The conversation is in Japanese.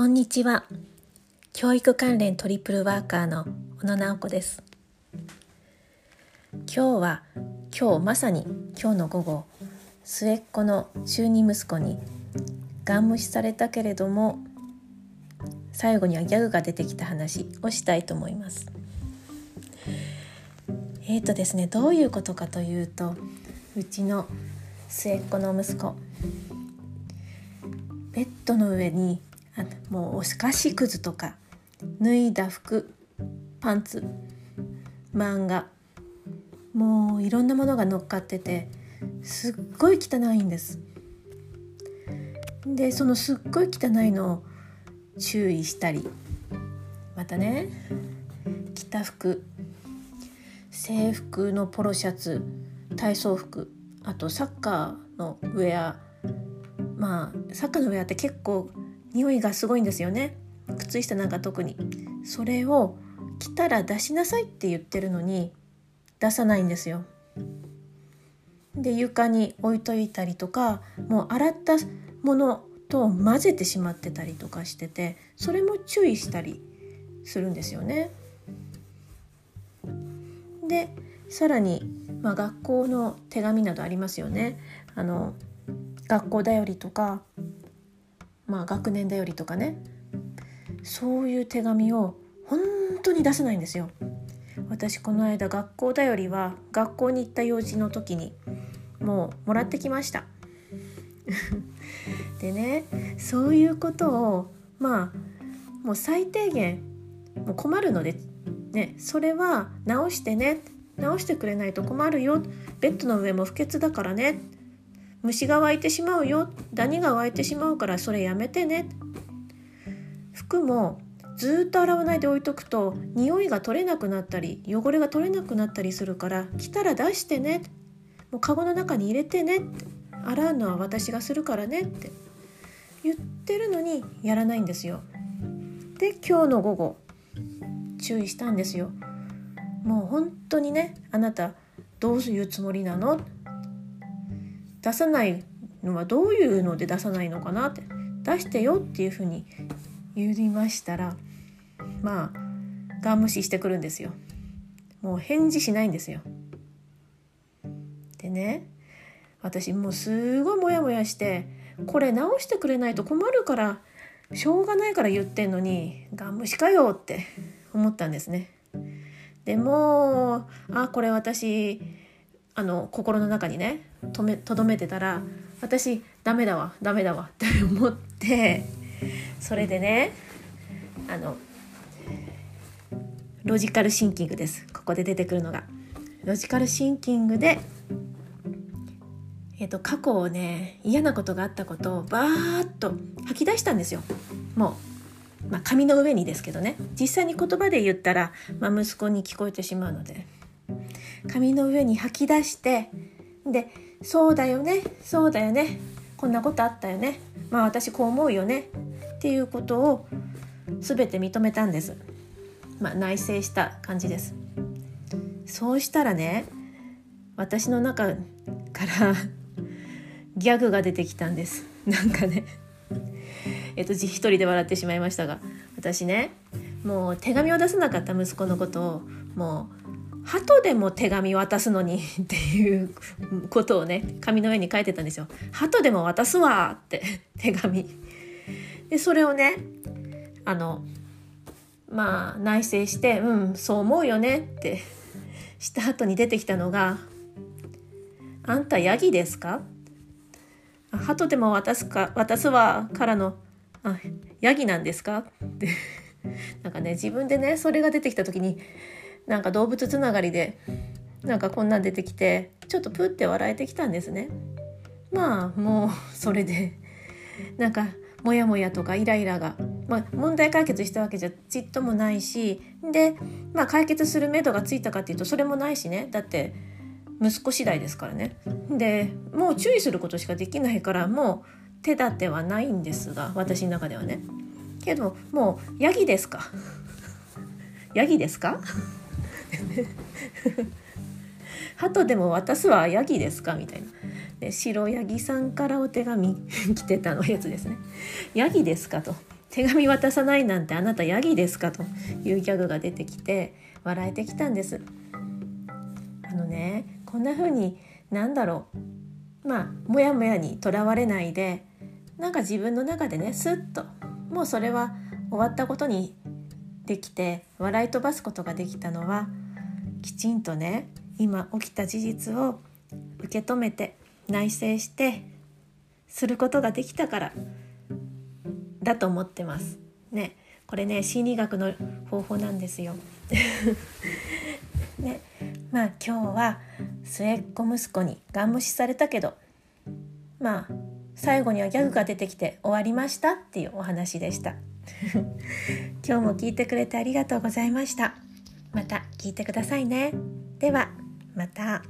こんにちは。教育関連トリプルワーカーの小野直子です。今日は今日まさに今日の午後末っ子の中二息子にガン無視されたけれども最後にはギャグが出てきた話をしたいと思います。えーとですねどういうことかというとうちの末っ子の息子ベッドの上にもうお菓子くずとか脱いだ服パンツ漫画もういろんなものが乗っかっててすっごい汚いんです。でそのすっごい汚いのを注意したりまたね着た服制服のポロシャツ体操服あとサッカーのウェアまあサッカーのウェアって結構匂いがすごいんですよね靴下なんか特にそれを着たら出しなさいって言ってるのに出さないんですよで床に置いといたりとかもう洗ったものと混ぜてしまってたりとかしててそれも注意したりするんですよね。でさらに、まあ、学校の手紙などありますよね。あの学校だよりとか、まあ、学年だよりとかねそういう手紙を本当に出せないんですよ。私この間学校だよりは学校に行った用事の時にもうもらってきました。でねそういうことをまあもう最低限もう困るので、ね、それは直してね直してくれないと困るよベッドの上も不潔だからね虫が湧いてしまうよ。ダニが湧いてしまうからそれやめてね。服もずっと洗わないで置いとくと匂いが取れなくなったり汚れが取れなくなったりするから来たら出してね。もうカゴの中に入れてね。洗うのは私がするからねって言ってるのにやらないんですよ。で今日の午後注意したんですよ。もう本当にねあなたどういうつもりなの？出さないのはどういうので出さないのかなって出してよっていうふうに言いましたらまあガン無視してくるんですよ。もう返事しないんですよ。でね私もうすごいモヤモヤしてこれ直してくれないと困るからしょうがないから言ってんのにガン無視かよって思ったんですね。でもあこれ私あの心の中にねとめとどめてたら私ダメだわダメだわって思ってそれでねあのロジカルシンキングです。ここで出てくるのが。ロジカルシンキングでえーと、過去をね嫌なことがあったことをバーッと吐き出したんですよ。もう、まあ、紙の上にですけどね。実際に言葉で言ったら、まあ、息子に聞こえてしまうので。紙の上に吐き出してで「そうだよねそうだよねこんなことあったよねまあ私こう思うよね」っていうことを全て認めたんです、まあ、内省した感じです。そうしたらね私の中から ギャグが出てきたんです。なんかねえっと一人で笑ってしまいましたが私ねもう手紙を出さなかった息子のことをもう鳩でも手紙渡すのに っていうことをね紙の上に書いてたんですよ。鳩でも渡すわって 手紙。でそれをねあのまあ内省してうんそう思うよねって した後に出てきたのが「あんたヤギですか?」鳩でも渡すか渡すわからのあヤギなんですか？ってなんかね自分でねそれが出てきた時になんか動物つながりでなんかこんなん出てきてちょっとプって笑えてきたんですね。まあもうそれでなんかモヤモヤとかイライラが、まあ、問題解決したわけじゃちっともないしで、まあ、解決するめどがついたかっていうとそれもないしねだって息子次第ですからね。でもう注意することしかできないからもう手立てはないんですが私の中ではね。けどもうヤギですか？ヤギですか？鳩でも渡すはヤギですか？みたいな。で白ヤギさんからお手紙 来てたのやつですね。ヤギですかと。手紙渡さないなんてあなたヤギですかというギャグが出てきて笑えてきたんですあのねこんな風になんだろうまあもやもやにとらわれないでなんか自分の中でねスッともうそれは終わったことにできて笑い飛ばすことができたのはきちんとね今起きた事実を受け止めて内省してすることができたからだと思ってます。ね、これね心理学の方法なんですよ。ね、まあ今日は末っ子息子にガン無視されたけどまあ最後にはギャグが出てきて終わりましたっていうお話でした。今日も聞いてくれてありがとうございました。また聞いてくださいね。ではまた。